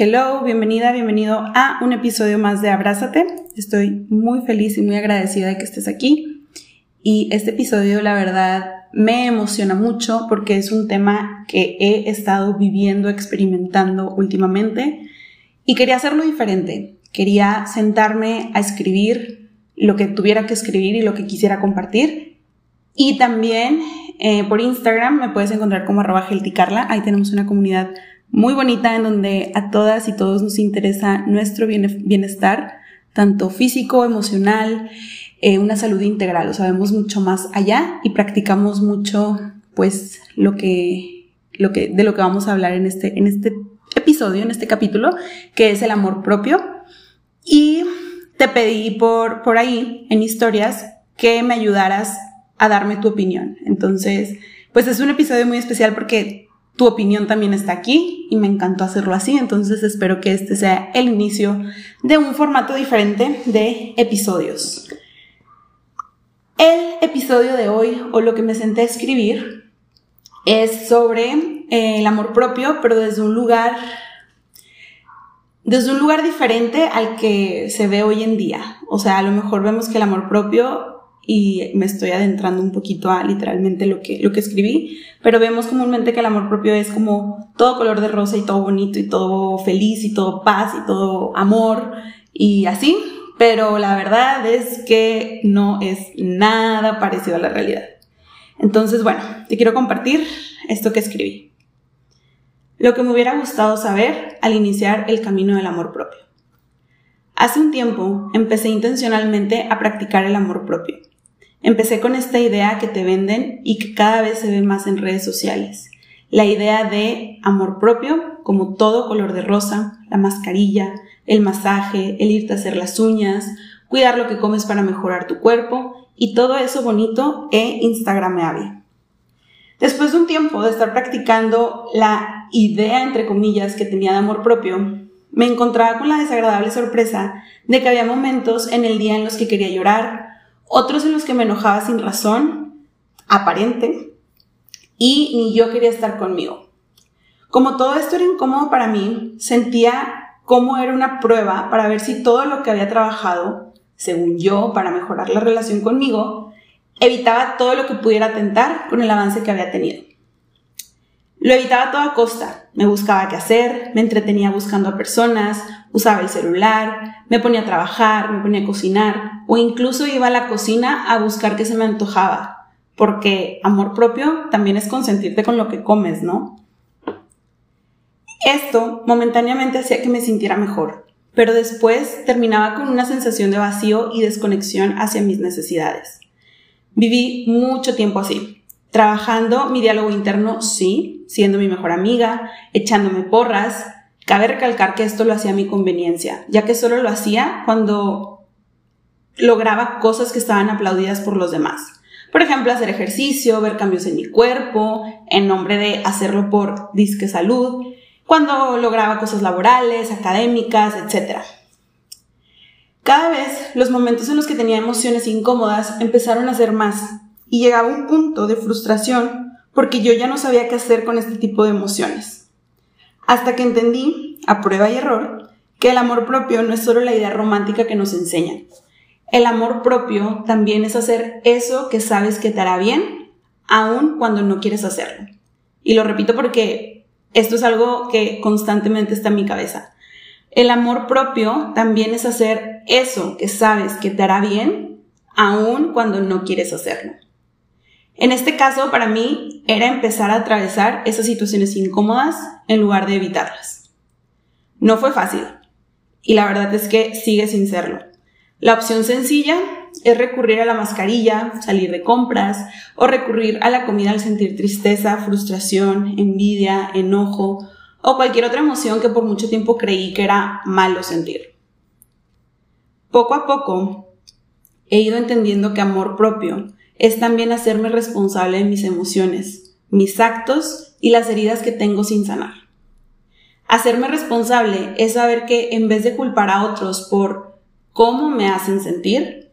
Hello, bienvenida, bienvenido a un episodio más de Abrázate. Estoy muy feliz y muy agradecida de que estés aquí. Y este episodio, la verdad, me emociona mucho porque es un tema que he estado viviendo, experimentando últimamente y quería hacerlo diferente. Quería sentarme a escribir lo que tuviera que escribir y lo que quisiera compartir. Y también eh, por Instagram me puedes encontrar como arroba. Ahí tenemos una comunidad muy bonita en donde a todas y todos nos interesa nuestro bienestar, tanto físico, emocional, eh, una salud integral. Lo sabemos mucho más allá y practicamos mucho, pues, lo que, lo que, de lo que vamos a hablar en este, en este episodio, en este capítulo, que es el amor propio. Y te pedí por, por ahí, en historias, que me ayudaras a darme tu opinión. Entonces, pues es un episodio muy especial porque tu opinión también está aquí y me encantó hacerlo así, entonces espero que este sea el inicio de un formato diferente de episodios. El episodio de hoy, o lo que me senté a escribir, es sobre eh, el amor propio, pero desde un lugar desde un lugar diferente al que se ve hoy en día. O sea, a lo mejor vemos que el amor propio y me estoy adentrando un poquito a literalmente lo que, lo que escribí, pero vemos comúnmente que el amor propio es como todo color de rosa y todo bonito y todo feliz y todo paz y todo amor y así, pero la verdad es que no es nada parecido a la realidad. Entonces, bueno, te quiero compartir esto que escribí. Lo que me hubiera gustado saber al iniciar el camino del amor propio. Hace un tiempo empecé intencionalmente a practicar el amor propio Empecé con esta idea que te venden y que cada vez se ve más en redes sociales. La idea de amor propio, como todo color de rosa, la mascarilla, el masaje, el irte a hacer las uñas, cuidar lo que comes para mejorar tu cuerpo y todo eso bonito e instagrameable. Después de un tiempo de estar practicando la idea, entre comillas, que tenía de amor propio, me encontraba con la desagradable sorpresa de que había momentos en el día en los que quería llorar, otros en los que me enojaba sin razón, aparente, y ni yo quería estar conmigo. Como todo esto era incómodo para mí, sentía cómo era una prueba para ver si todo lo que había trabajado, según yo, para mejorar la relación conmigo, evitaba todo lo que pudiera atentar con el avance que había tenido. Lo evitaba a toda costa. Me buscaba qué hacer, me entretenía buscando a personas, usaba el celular, me ponía a trabajar, me ponía a cocinar o incluso iba a la cocina a buscar qué se me antojaba. Porque amor propio también es consentirte con lo que comes, ¿no? Esto momentáneamente hacía que me sintiera mejor, pero después terminaba con una sensación de vacío y desconexión hacia mis necesidades. Viví mucho tiempo así, Trabajando mi diálogo interno, sí, siendo mi mejor amiga, echándome porras. Cabe recalcar que esto lo hacía a mi conveniencia, ya que solo lo hacía cuando lograba cosas que estaban aplaudidas por los demás. Por ejemplo, hacer ejercicio, ver cambios en mi cuerpo, en nombre de hacerlo por disque salud, cuando lograba cosas laborales, académicas, etc. Cada vez los momentos en los que tenía emociones incómodas empezaron a ser más y llegaba un punto de frustración porque yo ya no sabía qué hacer con este tipo de emociones. Hasta que entendí, a prueba y error, que el amor propio no es solo la idea romántica que nos enseñan. El amor propio también es hacer eso que sabes que te hará bien, aun cuando no quieres hacerlo. Y lo repito porque esto es algo que constantemente está en mi cabeza. El amor propio también es hacer eso que sabes que te hará bien, aun cuando no quieres hacerlo. En este caso, para mí, era empezar a atravesar esas situaciones incómodas en lugar de evitarlas. No fue fácil, y la verdad es que sigue sin serlo. La opción sencilla es recurrir a la mascarilla, salir de compras o recurrir a la comida al sentir tristeza, frustración, envidia, enojo o cualquier otra emoción que por mucho tiempo creí que era malo sentir. Poco a poco he ido entendiendo que amor propio es también hacerme responsable de mis emociones, mis actos y las heridas que tengo sin sanar. Hacerme responsable es saber que en vez de culpar a otros por cómo me hacen sentir,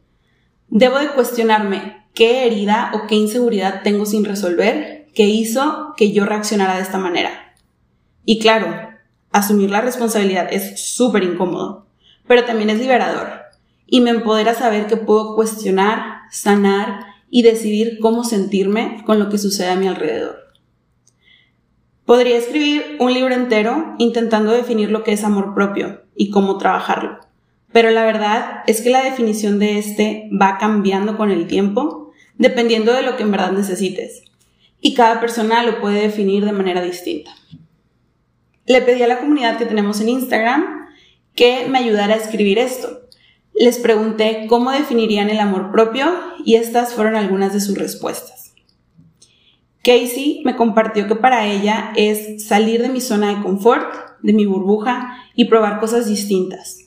debo de cuestionarme qué herida o qué inseguridad tengo sin resolver que hizo que yo reaccionara de esta manera. Y claro, asumir la responsabilidad es súper incómodo, pero también es liberador y me empodera saber que puedo cuestionar, sanar y decidir cómo sentirme con lo que sucede a mi alrededor. Podría escribir un libro entero intentando definir lo que es amor propio y cómo trabajarlo, pero la verdad es que la definición de este va cambiando con el tiempo dependiendo de lo que en verdad necesites y cada persona lo puede definir de manera distinta. Le pedí a la comunidad que tenemos en Instagram que me ayudara a escribir esto. Les pregunté cómo definirían el amor propio y estas fueron algunas de sus respuestas. Casey me compartió que para ella es salir de mi zona de confort, de mi burbuja y probar cosas distintas.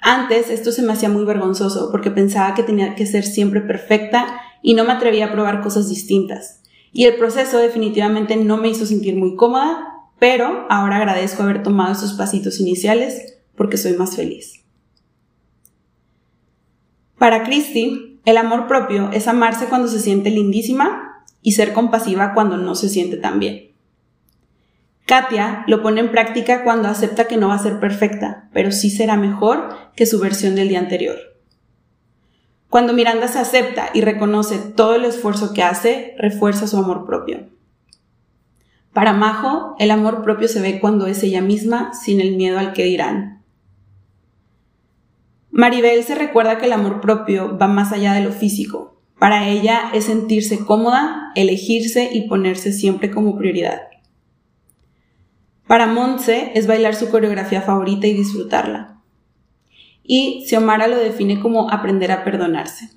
Antes esto se me hacía muy vergonzoso porque pensaba que tenía que ser siempre perfecta y no me atrevía a probar cosas distintas. Y el proceso definitivamente no me hizo sentir muy cómoda, pero ahora agradezco haber tomado esos pasitos iniciales porque soy más feliz. Para Christy, el amor propio es amarse cuando se siente lindísima y ser compasiva cuando no se siente tan bien. Katia lo pone en práctica cuando acepta que no va a ser perfecta, pero sí será mejor que su versión del día anterior. Cuando Miranda se acepta y reconoce todo el esfuerzo que hace, refuerza su amor propio. Para Majo, el amor propio se ve cuando es ella misma, sin el miedo al que dirán. Maribel se recuerda que el amor propio va más allá de lo físico. Para ella es sentirse cómoda, elegirse y ponerse siempre como prioridad. Para Montse es bailar su coreografía favorita y disfrutarla y Xiomara lo define como aprender a perdonarse.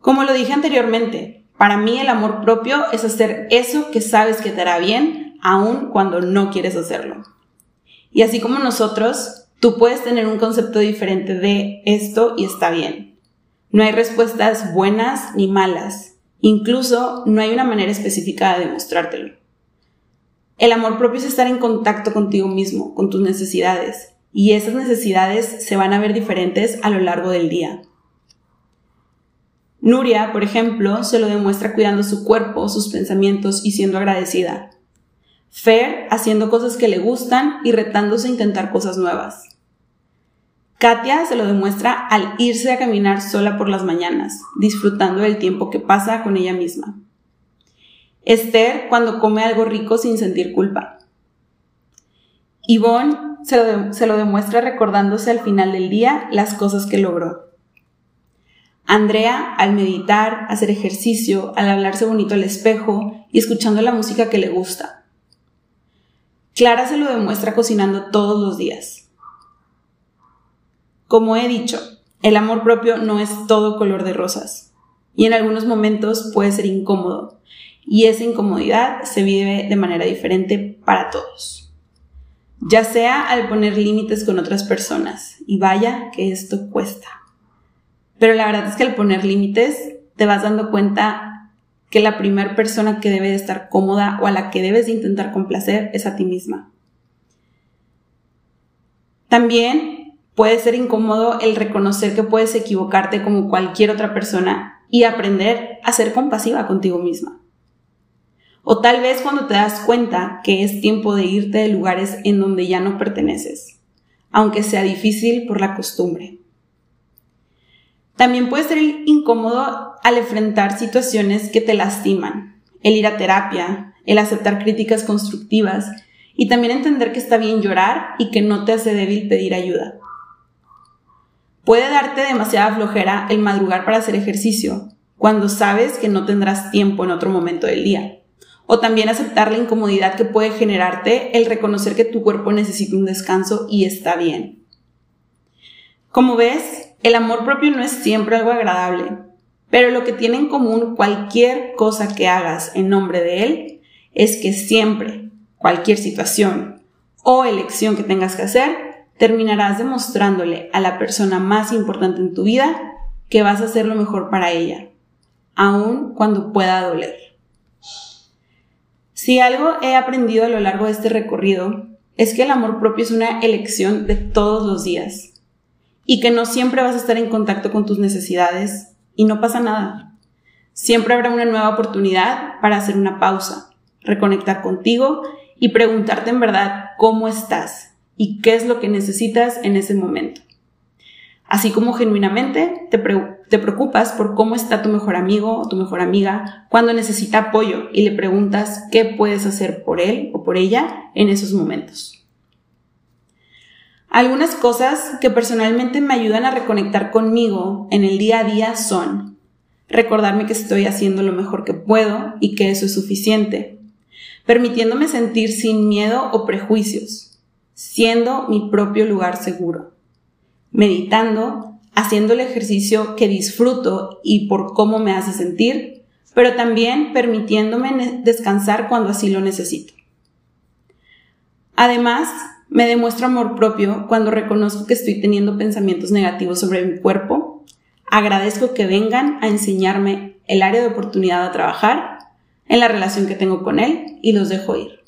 Como lo dije anteriormente, para mí el amor propio es hacer eso que sabes que te hará bien, aun cuando no quieres hacerlo. Y así como nosotros, tú puedes tener un concepto diferente de esto y está bien. No hay respuestas buenas ni malas. Incluso no hay una manera específica de demostrártelo. El amor propio es estar en contacto contigo mismo, con tus necesidades, y esas necesidades se van a ver diferentes a lo largo del día. Nuria, por ejemplo, se lo demuestra cuidando su cuerpo, sus pensamientos y siendo agradecida. Fer haciendo cosas que le gustan y retándose a intentar cosas nuevas. Katia se lo demuestra al irse a caminar sola por las mañanas, disfrutando del tiempo que pasa con ella misma. Esther cuando come algo rico sin sentir culpa. Yvonne se lo, demuestra recordándose al final del día las cosas que logró. Andrea, al meditar, hacer ejercicio, al hablarse bonito al espejo y escuchando la música que le gusta. Clara se lo demuestra cocinando todos los días. Como he dicho, el amor propio no es todo color de rosas y en algunos momentos puede ser incómodo y esa incomodidad se vive de manera diferente para todos ya sea al poner límites con otras personas. Y vaya que esto cuesta. Pero la verdad es que al poner límites te vas dando cuenta que la primera persona que debe de estar cómoda o a la que debes de intentar complacer es a ti misma. También puede ser incómodo el reconocer que puedes equivocarte como cualquier otra persona y aprender a ser compasiva contigo misma. O tal vez cuando te das cuenta que es tiempo de irte de lugares en donde ya no perteneces, aunque sea difícil por la costumbre. También puede ser incómodo al enfrentar situaciones que te lastiman, el ir a terapia, el aceptar críticas constructivas y también entender que está bien llorar y que no te hace débil pedir ayuda. Puede darte demasiada flojera el madrugar para hacer ejercicio, cuando sabes que no tendrás tiempo en otro momento del día. O también aceptar la incomodidad que puede generarte el reconocer que tu cuerpo necesita un descanso y está bien. Como ves, el amor propio no es siempre algo agradable, pero lo que tiene en común cualquier cosa que hagas en nombre de él es que siempre, cualquier situación o elección que tengas que hacer, terminarás demostrándole a la persona más importante en tu vida que vas a hacer lo mejor para ella, aun cuando pueda doler. Si algo he aprendido a lo largo de este recorrido es que el amor propio es una elección de todos los días y que no siempre vas a estar en contacto con tus necesidades y no pasa nada. Siempre habrá una nueva oportunidad para hacer una pausa, reconectar contigo y preguntarte en verdad cómo estás y qué es lo que necesitas en ese momento. Así como genuinamente te, te, preocupas por cómo está tu mejor amigo o tu mejor amiga cuando necesita apoyo y le preguntas qué puedes hacer por él o por ella en esos momentos. Algunas cosas que personalmente me ayudan a reconectar conmigo en el día a día son recordarme que estoy haciendo lo mejor que puedo y que eso es suficiente, permitiéndome sentir sin miedo o prejuicios, siendo mi propio lugar seguro, meditando, haciendo el ejercicio que disfruto y por cómo me hace sentir, pero también permitiéndome descansar cuando así lo necesito. Además, me demuestro amor propio cuando reconozco que estoy teniendo pensamientos negativos sobre mi cuerpo. Agradezco que vengan a enseñarme el área de oportunidad a trabajar, en la relación que tengo con él y los dejo ir.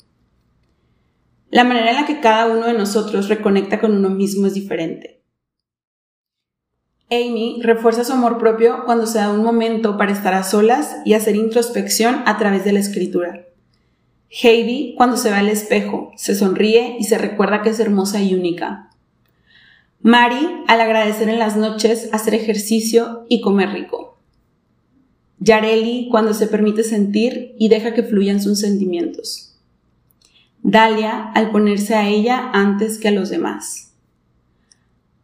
La manera en la que cada uno de nosotros reconecta con uno mismo es diferente. Amy refuerza su amor propio cuando se da un momento para estar a solas y hacer introspección a través de la escritura. Heidi, cuando se ve al espejo, se sonríe y se recuerda que es hermosa y única. Mari, al agradecer en las noches, hacer ejercicio y comer rico. Yareli, cuando se permite sentir y deja que fluyan sus sentimientos. Dalia, al ponerse a ella antes que a los demás.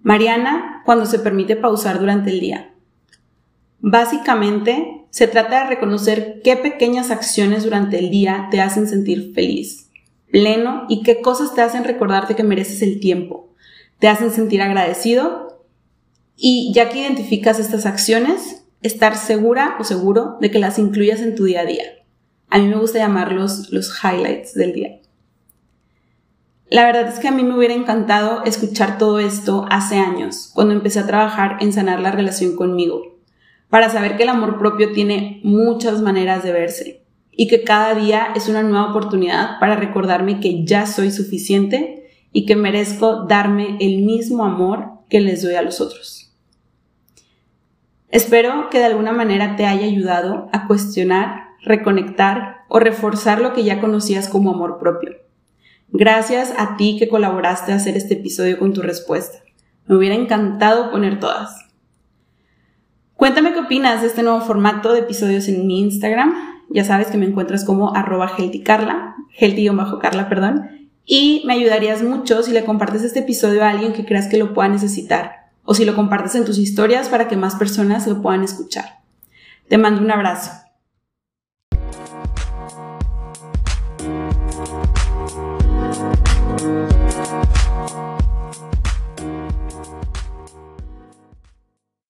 Mariana, cuando se permite pausar durante el día. Básicamente, se trata de reconocer qué pequeñas acciones durante el día te hacen sentir feliz, pleno y qué cosas te hacen recordarte que mereces el tiempo, te hacen sentir agradecido y ya que identificas estas acciones, estar segura o seguro de que las incluyas en tu día a día. A mí me gusta llamarlos los highlights del día. La verdad es que a mí me hubiera encantado escuchar todo esto hace años, cuando empecé a trabajar en sanar la relación conmigo para saber que el amor propio tiene muchas maneras de verse y que cada día es una nueva oportunidad para recordarme que ya soy suficiente y que merezco darme el mismo amor que les doy a los otros. Espero que de alguna manera te haya ayudado a cuestionar, reconectar o reforzar lo que ya conocías como amor propio. Gracias a ti que colaboraste a hacer este episodio con tu respuesta. Me hubiera encantado poner todas. Cuéntame qué opinas de este nuevo formato de episodios en mi Instagram. Ya sabes que me encuentras como arroba healthycarla, healthy-carla, perdón. Y me ayudarías mucho si le compartes este episodio a alguien que creas que lo pueda necesitar. O si lo compartes en tus historias para que más personas lo puedan escuchar. Te mando un abrazo.